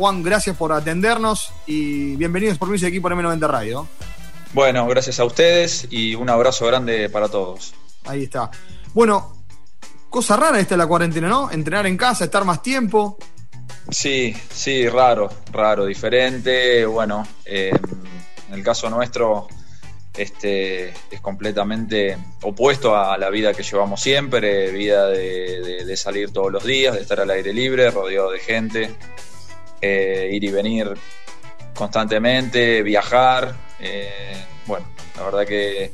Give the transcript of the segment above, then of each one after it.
Juan, gracias por atendernos y bienvenidos por mi equipo M90 Radio. Bueno, gracias a ustedes y un abrazo grande para todos. Ahí está. Bueno, cosa rara esta de la cuarentena, ¿no? Entrenar en casa, estar más tiempo. Sí, sí, raro, raro, diferente. Bueno, eh, en el caso nuestro este, es completamente opuesto a la vida que llevamos siempre, vida de, salir todos los días, de estar al aire libre, rodeado de gente, eh, ir y venir constantemente, viajar. Eh, bueno, la verdad que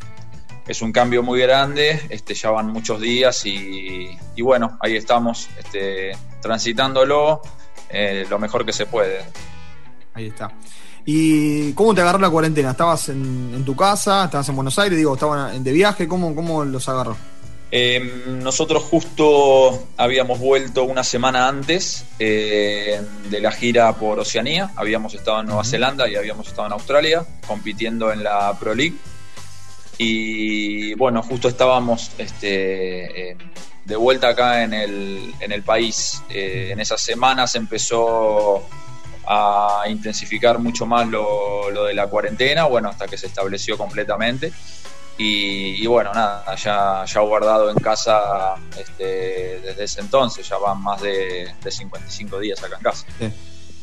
es un cambio muy grande, este, ya van muchos días y, bueno, ahí estamos este, transitándolo eh, lo mejor que se puede. Ahí está. ¿Y cómo te agarró la cuarentena? ¿Estabas en, tu casa? ¿Estabas en Buenos Aires? Digo, ¿estaban de viaje? ¿Cómo, cómo los agarró? Em, nosotros justo habíamos vuelto una semana antes eh, de la gira por Oceanía. Habíamos estado en Nueva Zelanda y habíamos estado en Australia compitiendo en la Pro League. Y bueno, justo estábamos este, eh, de vuelta acá en el, en el país. Eh, en esas semanas empezó a intensificar mucho más lo, lo, de la cuarentena, bueno, hasta que se estableció completamente. Y, bueno, nada, ya, ya guardado en casa este, desde ese entonces, ya van más de, de 55 días acá en casa.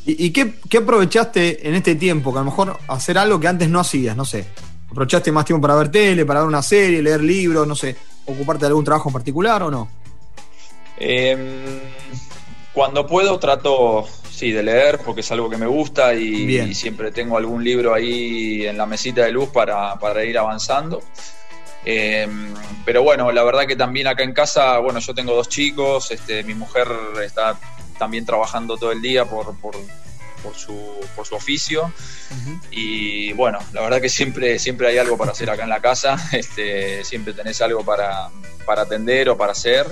¿Y, qué, qué, aprovechaste en este tiempo? Que a lo mejor hacer algo que antes no hacías, no sé. ¿Aprovechaste más tiempo para ver tele, para ver una serie, leer libros, no sé? ¿Ocuparte de algún trabajo en particular o no? Em, cuando puedo trato, sí, de leer porque es algo que me gusta y, siempre tengo algún libro ahí en la mesita de luz para, ir avanzando. Em, pero bueno, la verdad que también acá en casa, bueno, yo tengo dos chicos, este, mi mujer está también trabajando todo el día por, por, por su, por su oficio. Y bueno, la verdad que siempre, siempre hay algo para hacer acá en la casa, este, siempre tenés algo para, para atender o para hacer.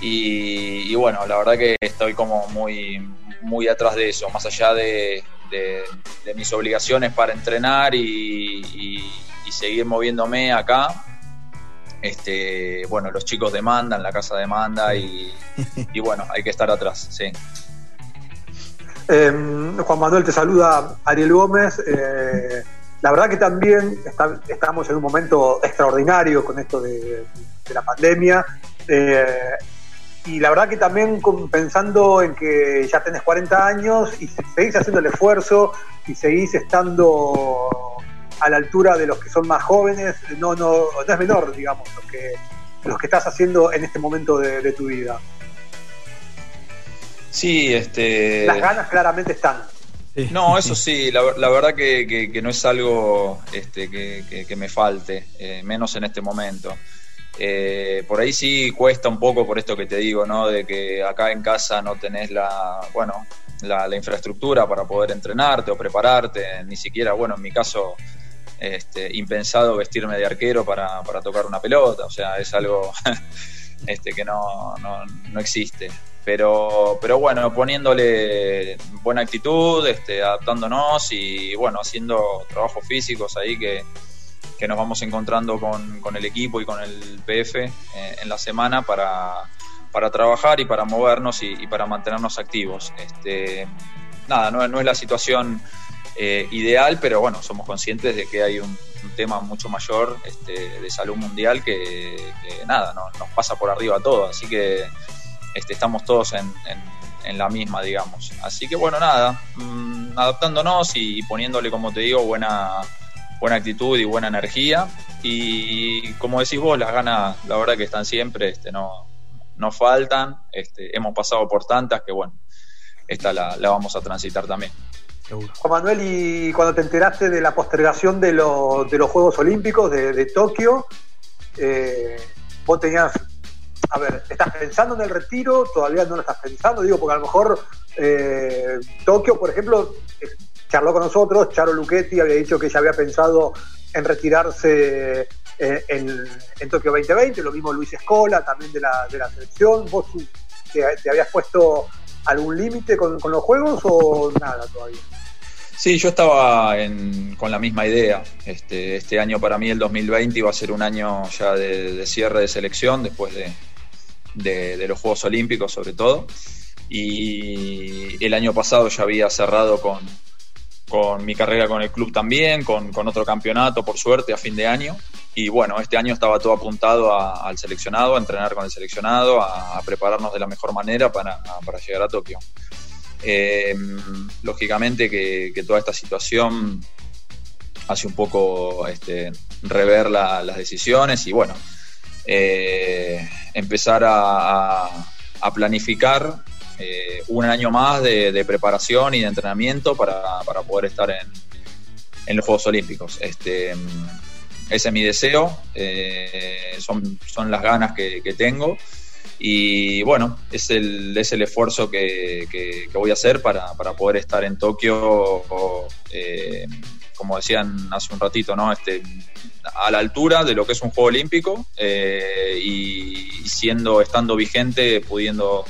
Y, bueno, la verdad que estoy como muy, muy atrás de eso, más allá de, mis obligaciones para entrenar y, seguir moviéndome acá. Este, bueno, los chicos demandan, la casa demanda y, y bueno, hay que estar atrás, sí. Em, Juan Manuel te saluda Ariel Gómez. Eh, la verdad que también estamos en un momento extraordinario con esto de, la pandemia. Eh, y la verdad que también pensando en que ya tenés 40 años y seguís haciendo el esfuerzo y seguís estando a la altura de los que son más jóvenes, no, no, no es menor, digamos, lo que, los que estás haciendo en este momento de tu vida. Sí, este. Las ganas claramente están. No, eso sí, la, verdad que, no es algo este, que, me falte, eh, menos en este momento. Eh, por ahí sí cuesta un poco por esto que te digo, ¿no? De que acá en casa no tenés la, bueno, la, infraestructura para poder entrenarte o prepararte, ni siquiera, bueno, en mi caso, este, impensado vestirme de arquero para, para tocar una pelota, o sea, es algo este, que no, no, no existe pero, pero bueno, poniéndole buena actitud, este, adaptándonos y bueno, haciendo trabajos físicos ahí que, nos vamos encontrando con, el equipo y con el PF eh, en la semana para, trabajar y para movernos y, para mantenernos activos. Este, nada, no, no es la situación eh, ideal, pero bueno, somos conscientes de que hay un, tema mucho mayor este, de salud mundial que, nada, nos pasa por arriba todo, así que este, estamos todos en, la misma, digamos. Así que bueno, nada, mm, adaptándonos y poniéndole, como te digo, buena, buena actitud y buena energía. Y como decís vos, las ganas, la verdad que están siempre, este, no, no faltan. Este, hemos pasado por tantas que bueno, esta la, vamos a transitar también. Juan Manuel, y cuando te enteraste de la postergación de, de los Juegos Olímpicos de, Tokio, eh, vos tenías a ver, ¿estás pensando en el retiro? ¿Todavía no lo estás pensando? Digo, porque a lo mejor eh, Tokio, por ejemplo, charló con nosotros, Charo Luchetti había dicho que ella había pensado en retirarse eh, en, Tokio 2020, lo mismo Luis Escola, también de la, de la selección. ¿Vos te, habías puesto algún límite con, los juegos o nada todavía? Sí, yo estaba con la misma idea. Este, este año para mí, el 2020, iba a ser un año ya de cierre de selección después de, de, los Juegos Olímpicos sobre todo. y el año pasado ya había cerrado con, con mi carrera con el club también, con, otro campeonato, por suerte, a fin de año. Y bueno, este año estaba todo apuntado al seleccionado, a entrenar con el seleccionado, a, prepararnos de la mejor manera para, llegar a Tokio. Eh, lógicamente que, toda esta situación hace un poco este, rever las decisiones y bueno, eh, empezar a, a planificar eh, un año más de, preparación y de entrenamiento para, poder estar en, los Juegos Olímpicos. Este, ese es mi deseo, eh, son, son las ganas que, tengo y bueno, es el, es el esfuerzo que, voy a hacer para, poder estar en Tokio, eh, como decían hace un ratito, ¿no? Este, a la altura de lo que es un Juego Olímpico y siendo, estando vigente, pudiendo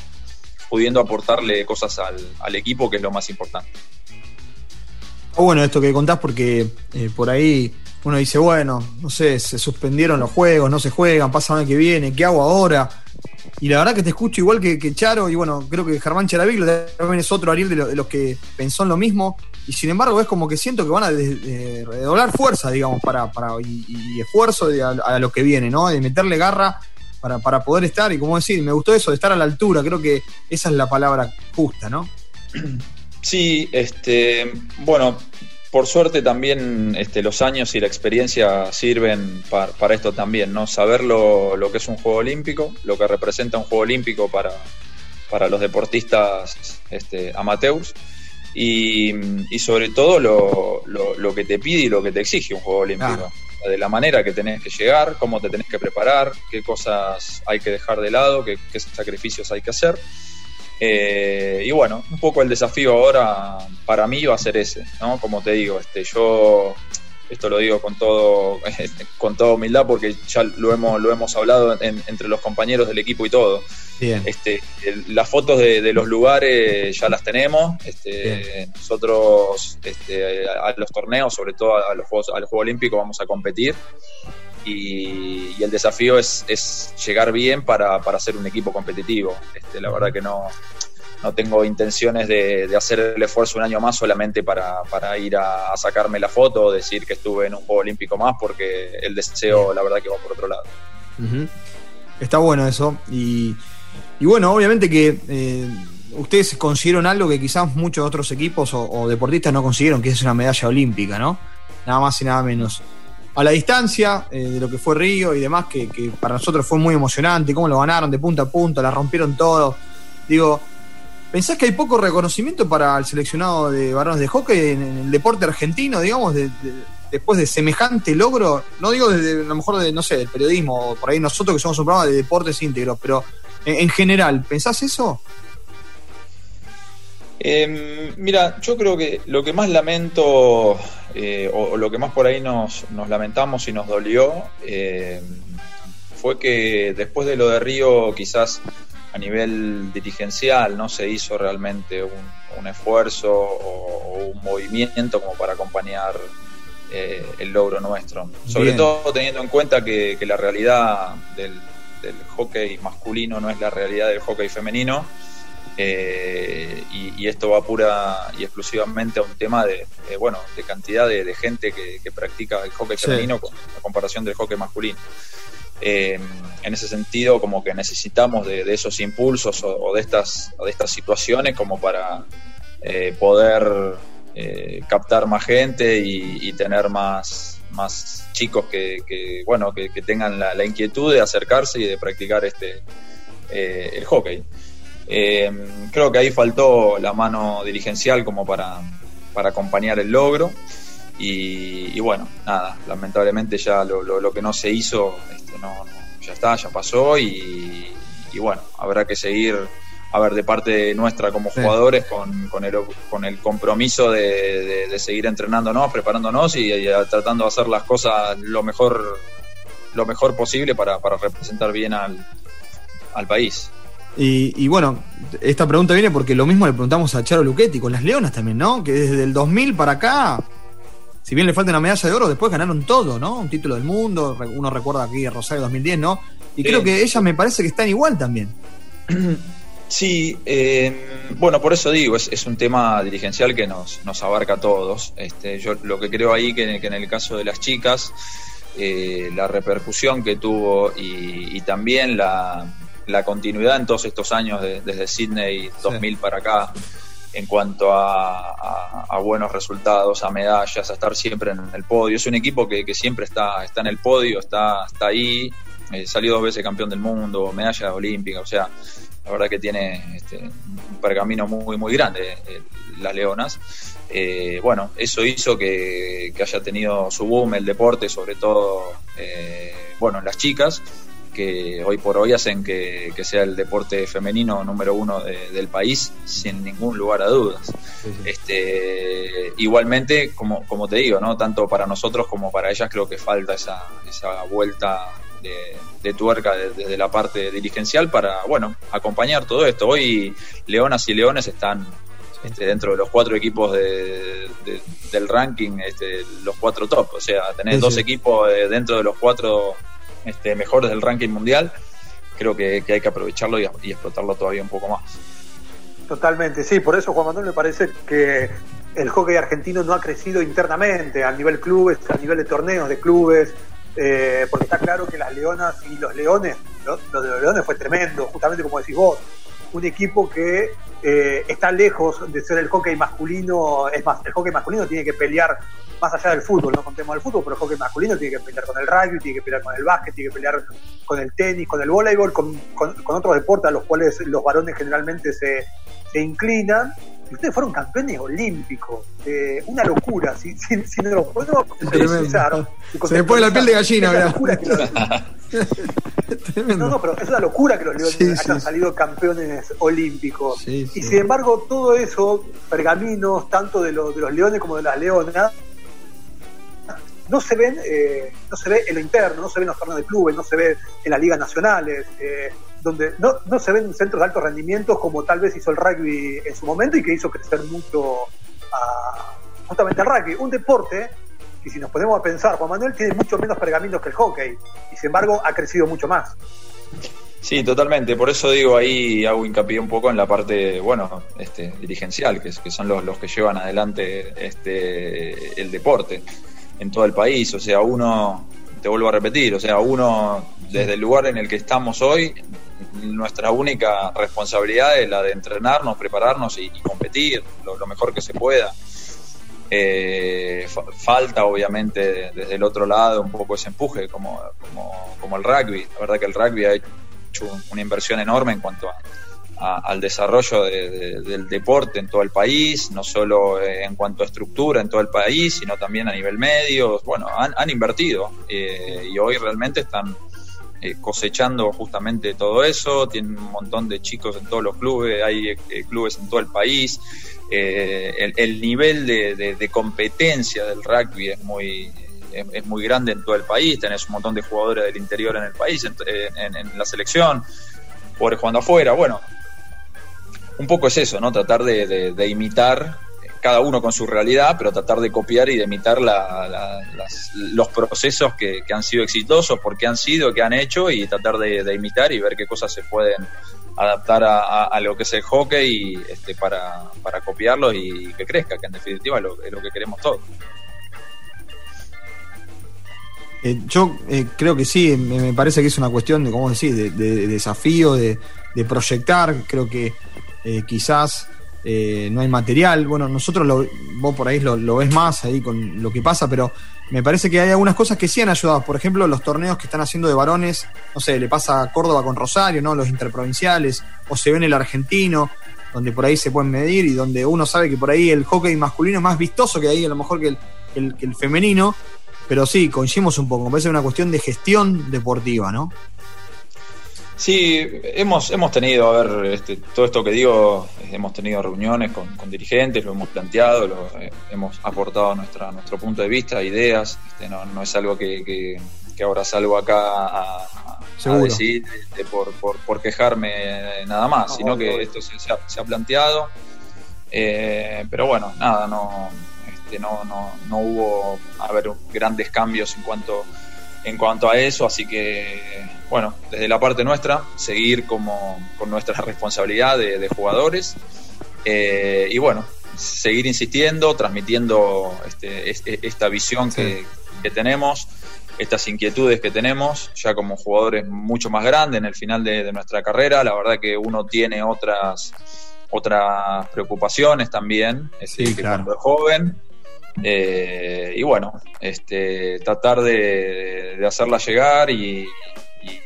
pudiendo aportarle cosas al, equipo, que es lo más importante. bueno esto que contás porque eh, por ahí uno dice, bueno, no sé, se suspendieron los juegos, no se juegan, pasa el año que viene, ¿qué hago ahora? Y la verdad que te escucho igual que, Charo, y bueno, creo que Germán Charaviglo también es otro Ariel de, los que pensó en lo mismo, y sin embargo es como que siento que van a redoblar fuerza, digamos, para, para y, esfuerzo a, a, lo que viene, ¿no? De meterle garra para, poder estar. Y como decir, me gustó eso de estar a la altura, creo que esa es la palabra justa, ¿no? Sí, este, bueno, por suerte también este, los años y la experiencia sirven para, esto también, ¿no? Saber lo, que es un juego olímpico, lo que representa un juego olímpico para, para los deportistas este, amateurs y, sobre todo lo, lo, que te pide y lo que te exige un juego olímpico de la manera que tenés que llegar, cómo te tenés que preparar, qué cosas hay que dejar de lado, qué, sacrificios hay que hacer. Eh, y bueno, un poco el desafío ahora para mí va a ser ese, ¿no? Como te digo, este, yo esto lo digo con todo con toda humildad porque ya lo hemos lo hemos hablado entre los compañeros del equipo y todo. Este las fotos de, los lugares ya las tenemos este, nosotros este, a, los torneos sobre todo a los juegos al juego olímpico vamos a competir y, el desafío es, es llegar bien para, para ser un equipo competitivo. Este, la verdad que no no tengo intenciones de, hacer el esfuerzo un año más solamente para, ir a, sacarme la foto o decir que estuve en un Juego Olímpico más, porque el deseo, la verdad, que va por otro lado. Está bueno eso. Y, bueno, obviamente que eh, ustedes consiguieron algo que quizás muchos otros equipos o, deportistas no consiguieron, que es una medalla olímpica, ¿no? Nada más y nada menos. A la distancia eh, de lo que fue Río y demás, que, que para nosotros fue muy emocionante, cómo lo ganaron de punta a punta, la rompieron todo. Digo, ¿Pensás que hay poco reconocimiento para el seleccionado de varones de hockey en, el deporte argentino, digamos, después de semejante logro? No digo desde a lo mejor de, no sé, del periodismo, por ahí nosotros que somos un programa de deportes íntegros, pero en, general, ¿pensás eso? Em, mira, yo creo que lo que más lamento, eh, o, lo que más por ahí nos, lamentamos y nos dolió, eh, fue que después de lo de Río quizás a nivel dirigencial no se hizo realmente un, esfuerzo o, un movimiento como para acompañar eh, el logro nuestro. Sobre todo teniendo en cuenta que, la realidad del, hockey masculino no es la realidad del hockey femenino. Eh, y, esto va pura y exclusivamente a un tema de, bueno de cantidad de, gente que, practica el hockey femenino con la comparación del hockey masculino. Eh, en ese sentido, como que necesitamos de, esos impulsos o, de estas, de estas situaciones como para eh, poder eh, captar más gente y, tener más, más chicos que, bueno, que, tengan la, inquietud de acercarse y de practicar este, el hockey. creo que ahí faltó la mano dirigencial como para, para acompañar el logro. Y, bueno, nada, lamentablemente ya lo, lo que no se hizo no, ya está, ya pasó y, bueno, habrá que seguir, a ver, de parte nuestra como jugadores con, con, el, con el compromiso de, seguir entrenándonos, preparándonos y, tratando de hacer las cosas lo mejor, lo mejor posible para, representar bien al, país. Y, bueno, esta pregunta viene porque lo mismo le preguntamos a Charo Luchetti con las Leonas también, ¿no? Que desde el 2000 para acá si bien le falta una medalla de oro, después ganaron todo, ¿no? Un título del mundo, uno recuerda aquí Rosario 2010, ¿no? Y creo que ellas me parece que están igual también. Sí, eh, bueno, por eso digo, es, un tema dirigencial que nos, nos abarca a todos. Este, yo lo que creo ahí que, en el caso de las chicas, eh, la repercusión que tuvo y, también la, continuidad en todos estos años desde Sydney 2000 para acá, en cuanto a, buenos resultados, a medallas, a estar siempre en el podio. Es un equipo que, siempre está, está en el podio, está, está ahí, eh, salió dos veces campeón del mundo, medalla olímpica, o sea, la verdad que tiene este, un pergamino muy, muy grande eh, las Leonas. Eh, bueno, eso hizo que, haya tenido su boom el deporte, sobre todo, eh, bueno, las chicas, que hoy por hoy hacen que, sea el deporte femenino número uno del país, sin ningún lugar a dudas. Este, igualmente, como, como te digo, ¿no? tanto para nosotros como para ellas creo que falta esa, esa vuelta de, tuerca desde la parte dirigencial para, bueno, acompañar todo esto. Hoy Leonas y Leones están este, dentro de los cuatro equipos del ranking, este, los cuatro top. O sea, tener dos equipos eh, dentro de los cuatro este, mejores del ranking mundial, creo que, hay que aprovecharlo y, explotarlo todavía un poco más. Totalmente, sí, por eso Juan Manuel me parece que el hockey argentino no ha crecido internamente a nivel clubes, a nivel de torneos de clubes, eh, porque está claro que las Leonas y los Leones, lo, de los Leones fue tremendo, justamente como decís vos, un equipo que eh, está lejos de ser el hockey masculino, es más, el hockey masculino tiene que pelear más allá del fútbol, no contemos del fútbol, pero el hockey masculino tiene que pelear con el rugby, tiene que pelear con el básquet, tiene que pelear con el tenis, con el voleibol, con, con, otros deportes a los cuales los varones generalmente se, se inclinan ustedes fueron campeones olímpicos. Eh, una locura. Si, si, si no lo podemos precisar. Se me pone la piel de gallina, ¿verdad? no, no, pero es una locura que los leones hayan salido campeones olímpicos. y sin embargo, todo eso, pergaminos, tanto de, los de los leones como de las leonas, no se ven, eh, no se ve en lo interno, no se ven en los torneos de clubes, no se ve en las ligas nacionales. Eh, donde no, no se ven centros de alto rendimiento como tal vez hizo el rugby en su momento y que hizo crecer mucho justamente al rugby. Un deporte que si nos ponemos a pensar, Juan Manuel tiene mucho menos pergaminos que el hockey y sin embargo ha crecido mucho más. Sí, totalmente. Por eso digo ahí hago hincapié un poco en la parte, bueno, este, dirigencial, que, que son los, los que llevan adelante este, el deporte en todo el país. O sea, uno, te vuelvo a repetir, o sea, uno desde el lugar en el que estamos hoy nuestra única responsabilidad es la de entrenarnos, prepararnos y, competir lo, mejor que se pueda. Eh, falta obviamente desde el otro lado un poco ese empuje como, como, el rugby. La verdad que el rugby ha hecho una inversión enorme en cuanto al desarrollo del deporte en todo el país, no solo en cuanto a estructura en todo el país, sino también a nivel medio. Bueno, han, invertido eh, y hoy realmente están eh, cosechando justamente todo eso, tienen un montón de chicos en todos los clubes, hay eh, clubes en todo el país, eh, el, nivel de, competencia del rugby es muy, es, muy grande en todo el país, tenés un montón de jugadores del interior en el país, en, la selección, por jugando afuera, bueno, un poco es eso, ¿no? Tratar de imitar cada uno con su realidad, pero tratar de copiar y de imitar los procesos que, han sido exitosos, por qué han sido, qué han hecho, y tratar de, imitar y ver qué cosas se pueden adaptar a, lo que es el hockey y, este, para, copiarlo y que crezca, que en definitiva es lo, que queremos todos. Eh, yo eh, creo que sí, me, parece que es una cuestión de, ¿cómo decir?, de, desafío, de, proyectar. Creo que eh, quizás eh, no hay material. Bueno, nosotros lo, vos por ahí lo, ves más ahí con lo que pasa, pero me parece que hay algunas cosas que sí han ayudado. Por ejemplo, los torneos que están haciendo de varones, no sé, le pasa a Córdoba con Rosario, ¿no? Los interprovinciales, o se ve en el argentino, donde por ahí se pueden medir y donde uno sabe que por ahí el hockey masculino es más vistoso que ahí, a lo mejor que el, que el femenino. Pero sí, coincidimos un poco, me parece una cuestión de gestión deportiva, ¿no? Sí, hemos, hemos tenido, a ver, este, todo esto que digo, hemos tenido reuniones con, dirigentes, lo hemos planteado, lo, eh, hemos aportado nuestra, nuestro punto de vista, ideas, este, no, no es algo que, que, ahora salgo acá a, decir este, por, por, quejarme nada más, sino que esto se, ha, planteado, eh, pero bueno, nada, no, este, no, no, no hubo a ver, grandes cambios en cuanto, en cuanto a eso, así que bueno, desde la parte nuestra, seguir como, con nuestra responsabilidad de, jugadores eh, y bueno, seguir insistiendo, transmitiendo este, esta visión que, tenemos, estas inquietudes que tenemos, ya como jugadores mucho más grandes en el final de, nuestra carrera. La verdad que uno tiene otras otras preocupaciones también, este, que cuando es joven. Eh, y bueno, este, tratar de, hacerla llegar y,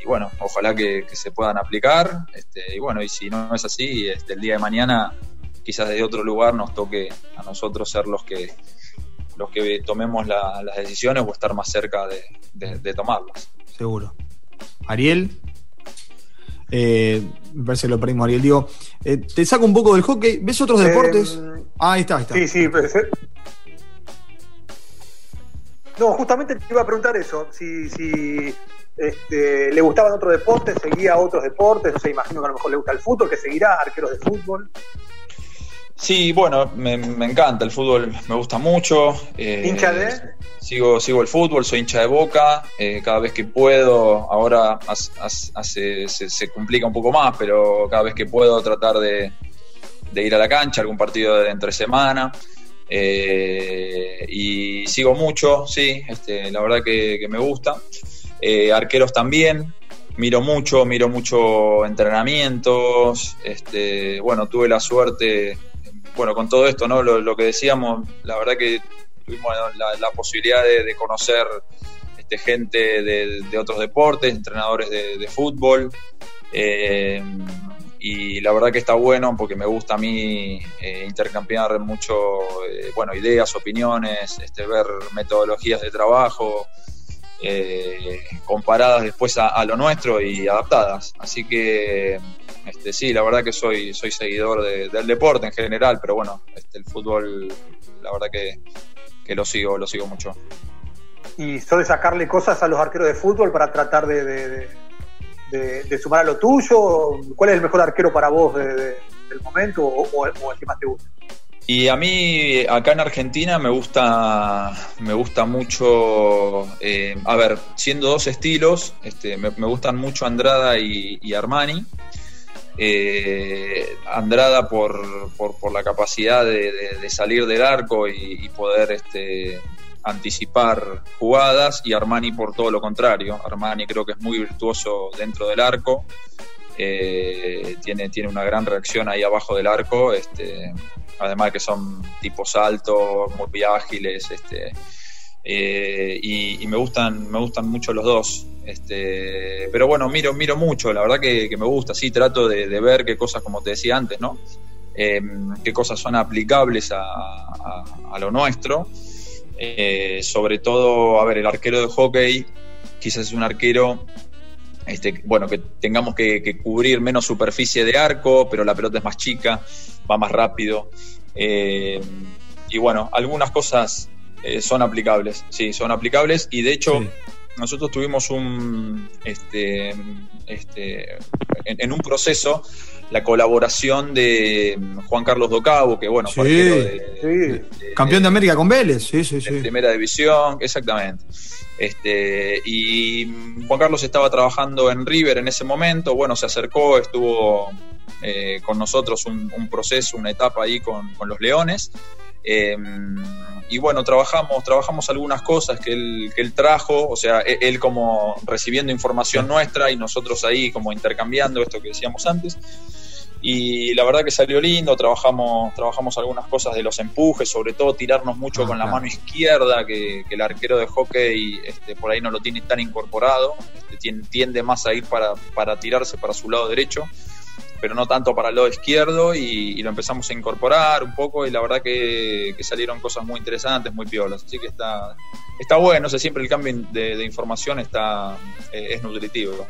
bueno, ojalá que, se puedan aplicar. Este, y bueno, y si no es así, este, el día de mañana quizás desde otro lugar nos toque a nosotros ser los que los que tomemos las decisiones o estar más cerca de, tomarlas. Seguro. Ariel, eh, me parece que lo perdimos, Ariel. Digo, eh, te saco un poco del hockey. ¿Ves otros deportes? Eh, ah, ahí está, ahí está. Sí, sí, No, justamente te iba a preguntar eso. Si, si este, le gustaban otros deportes, seguía otros deportes. No sé, imagino que a lo mejor le gusta el fútbol, que seguirá arqueros de fútbol. Sí, bueno, me, encanta el fútbol, me gusta mucho. Eh, ¿Hincha de? Sigo, sigo el fútbol, soy hincha de boca. Eh, cada vez que puedo, ahora hace, se, complica un poco más, pero cada vez que puedo tratar de, ir a la cancha, algún partido de entre semana. Eh, y sigo mucho, sí, este, la verdad que, me gusta. Arqueros también, miro mucho, miro mucho entrenamientos. Este, bueno, tuve la suerte bueno, con todo esto, ¿no? Lo, que decíamos, la verdad que tuvimos la, posibilidad de, conocer este, gente de, otros deportes, entrenadores de, fútbol. Eh, y la verdad que está bueno porque me gusta a mí eh, intercambiar mucho, eh, bueno, ideas, opiniones, este, ver metodologías de trabajo comparadas después a, lo nuestro y adaptadas. Así que este, sí, la verdad que soy, soy seguidor del deporte en general, pero bueno, este, el fútbol, la verdad que, lo sigo, lo sigo mucho. ¿Y de sacarle cosas a los arqueros de fútbol para tratar de, sumar a lo tuyo? ¿Cuál es el mejor arquero para vos del momento o, el que más te gusta? Y a mí acá en Argentina me gusta, me gusta mucho, eh, a ver, siendo dos estilos, este, me, gustan mucho Andrada y Armani. Eh, Andrada por, por, la capacidad de, salir del arco y, poder este, anticipar jugadas y Armani por todo lo contrario. Armani creo que es muy virtuoso dentro del arco, eh, tiene, tiene una gran reacción ahí abajo del arco, este, además que son tipos altos, muy ágiles, este, eh, y, me gustan, me gustan mucho los dos. Este, pero bueno, miro, miro mucho, la verdad que, me gusta, sí, trato de, ver qué cosas, como te decía antes, ¿no? Em, qué cosas son aplicables a, lo nuestro. Eh, sobre todo, a ver, el arquero de hockey quizás es un arquero, este, bueno, que tengamos que, cubrir menos superficie de arco, pero la pelota es más chica, va más rápido. Em, y bueno, algunas cosas eh, son aplicables, sí, son aplicables y de hecho nosotros tuvimos un, este, este, en, un proceso la colaboración de Juan Carlos Docabo, que bueno, campeón de América con Vélez, sí, sí, sí. Primera división, exactamente. Este, y Juan Carlos estaba trabajando en River en ese momento, bueno, se acercó, estuvo eh, con nosotros un, proceso, una etapa ahí con, con los Leones. Eh, y bueno, trabajamos, trabajamos algunas cosas que él, que él trajo, o sea, e, él, como recibiendo información nuestra y nosotros ahí como intercambiando esto que decíamos antes. Y la verdad que salió lindo, trabajamos, trabajamos algunas cosas de los empujes, sobre todo tirarnos mucho ah, con la mano izquierda, que, el arquero de hockey este, por ahí no lo tiene tan incorporado, este, tiende más a ir para, para tirarse para su lado derecho pero no tanto para el lado izquierdo y, lo empezamos a incorporar un poco y la verdad que, salieron cosas muy interesantes, muy piolas. Así que está, está bueno, o siempre el cambio de, información está, eh, es nutritivo.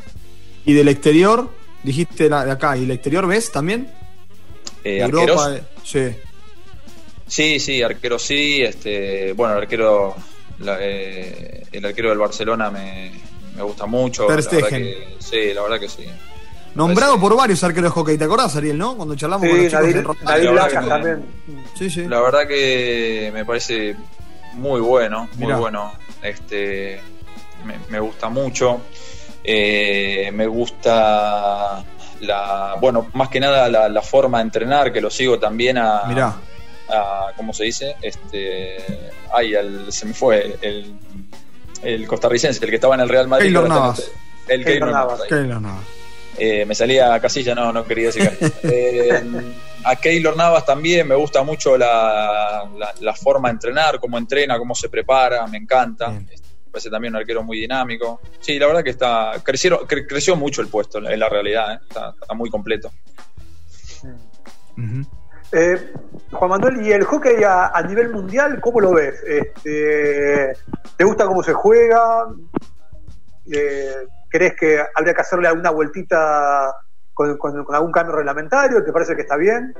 ¿Y del exterior? Dijiste de acá, ¿y el exterior ves también? Eh, Europa, eh, sí. Sí, sí, arquero sí. Este, bueno, el arquero, el arquero del Barcelona me, gusta mucho. sí, la verdad que sí. Nombrado por varios arqueros de hockey, ¿te acordás, Ariel, no? Cuando charlamos con los chicos Nadir, en también. Sí, sí. La verdad que me parece muy bueno, muy bueno. Este, me, gusta mucho. Eh, me gusta la, bueno, más que nada la, forma de entrenar, que lo sigo también a, Mirá. a ¿cómo se dice? Este, ay, se me fue el, el costarricense, el que estaba en el Real Madrid. Keylor Navas. El Keylor Navas. Eh, me salía casilla, no, no quería decir eh, a Keylor Navas también me gusta mucho la, la, forma de entrenar, cómo entrena, cómo se prepara, me encanta. Parece también un arquero muy dinámico. Sí, la verdad que está crecieron, creció mucho el puesto en la realidad, ¿eh? está, muy completo. Eh, Juan Manuel, ¿y el hockey a, nivel mundial, cómo lo ves? Este, ¿Te gusta cómo se juega? Eh, ¿Crees que habría que hacerle alguna vueltita con, con algún cambio reglamentario? ¿Te parece que está bien?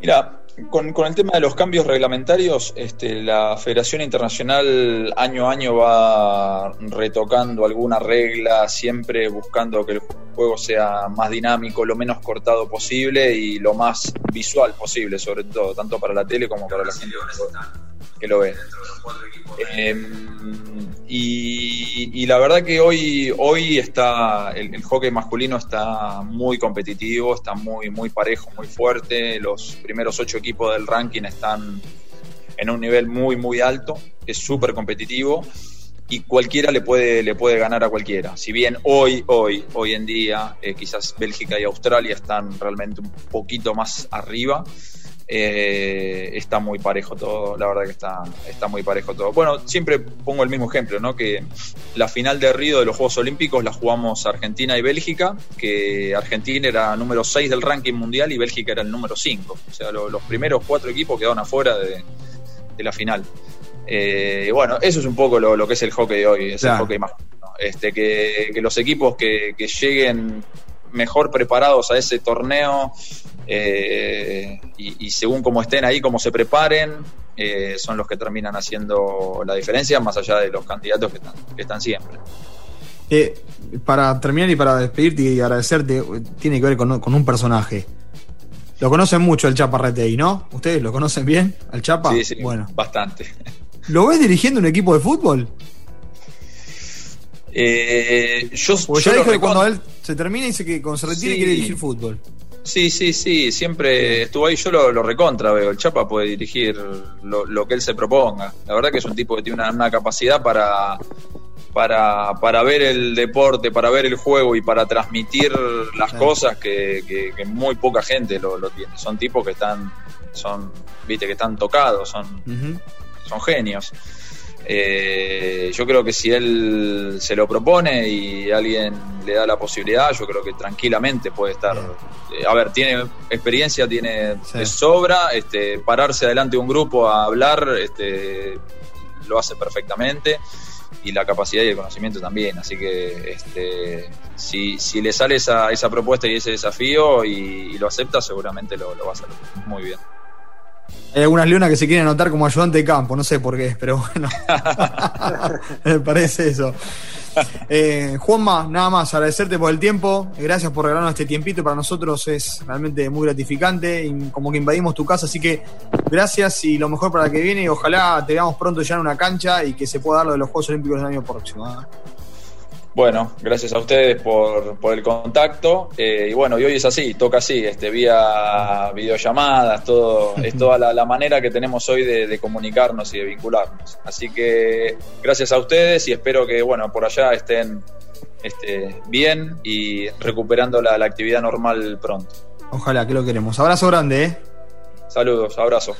Mira, con, el tema de los cambios reglamentarios, este, la Federación Internacional año a año va retocando alguna regla, siempre buscando que el juego sea más dinámico, lo menos cortado posible y lo más visual posible, sobre todo, tanto para la tele como para la gente que lo ve. Em, y, la verdad que hoy, hoy está el, hockey masculino está muy competitivo, está muy, muy parejo, muy fuerte. Los primeros ocho equipos del ranking están en un nivel muy, muy alto, es súper competitivo y cualquiera le puede, le puede ganar a cualquiera. Si bien hoy, hoy, hoy en día, eh, quizás Bélgica y Australia están realmente un poquito más arriba, eh, está muy parejo todo, la verdad que está, está muy parejo todo. Bueno, siempre pongo el mismo ejemplo, ¿no? Que la final de Río de los Juegos Olímpicos la jugamos Argentina y Bélgica, que Argentina era número 6 del ranking mundial y Bélgica era el número 5. O sea, los primeros cuatro equipos quedaron afuera de, la final. Eh, bueno, eso es un poco lo, que es el hockey de hoy, es el hockey más. Este, que, los equipos que, que lleguen mejor preparados a ese torneo eh, y, según cómo estén ahí, cómo se preparen, eh, son los que terminan haciendo la diferencia, más allá de los candidatos que están, que están siempre. Eh, para terminar y para despedirte y agradecerte, tiene que ver con, un personaje. Lo conocen mucho el Chapa Retey, ¿no? ¿Ustedes lo conocen bien al Chapa? Sí, sí, bueno. bastante. ¿Lo ves dirigiendo un equipo de fútbol? yo, ya dijo que cuando él se termina y dice que cuando se retire quiere dirigir fútbol. Sí, sí, sí, siempre estuvo ahí. Yo lo, recontra veo. El Chapa puede dirigir lo, que él se proponga. La verdad que es un tipo que tiene una, capacidad para, para, para, ver el deporte, para ver el juego y para transmitir las cosas que, muy poca gente lo, tiene. Son tipos que están, son, viste, que están tocados, son, son genios. Eh, yo creo que si él se lo propone y alguien le da la posibilidad, yo creo que tranquilamente puede estar. Eh, a ver, tiene experiencia, tiene de sobra, este, pararse adelante de un grupo a hablar, este, lo hace perfectamente y la capacidad y el conocimiento también. Así que este, si, si le sale esa, esa propuesta y ese desafío y, lo acepta, seguramente lo, lo va a hacer muy bien. Hay algunas leonas que se quieren anotar como ayudante de campo, no sé por qué, pero bueno. Me parece eso. Eh, Juanma, nada más, agradecerte por el tiempo. Gracias por regalarnos este tiempito. Para nosotros es realmente muy gratificante. Y como que invadimos tu casa. Así que gracias y lo mejor para que viene. Y ojalá te veamos pronto ya en una cancha y que se pueda dar lo de los Juegos Olímpicos del año próximo. ¿eh? Bueno, gracias a ustedes por, por el contacto. Eh, y bueno, y hoy es así, toca así, este, vía videollamadas, todo, es toda la, manera que tenemos hoy de, comunicarnos y de vincularnos. Así que gracias a ustedes y espero que, bueno, por allá estén este, bien y recuperando la, la actividad normal pronto. Ojalá que lo queremos. Abrazo grande, ¿eh? Saludos, abrazo.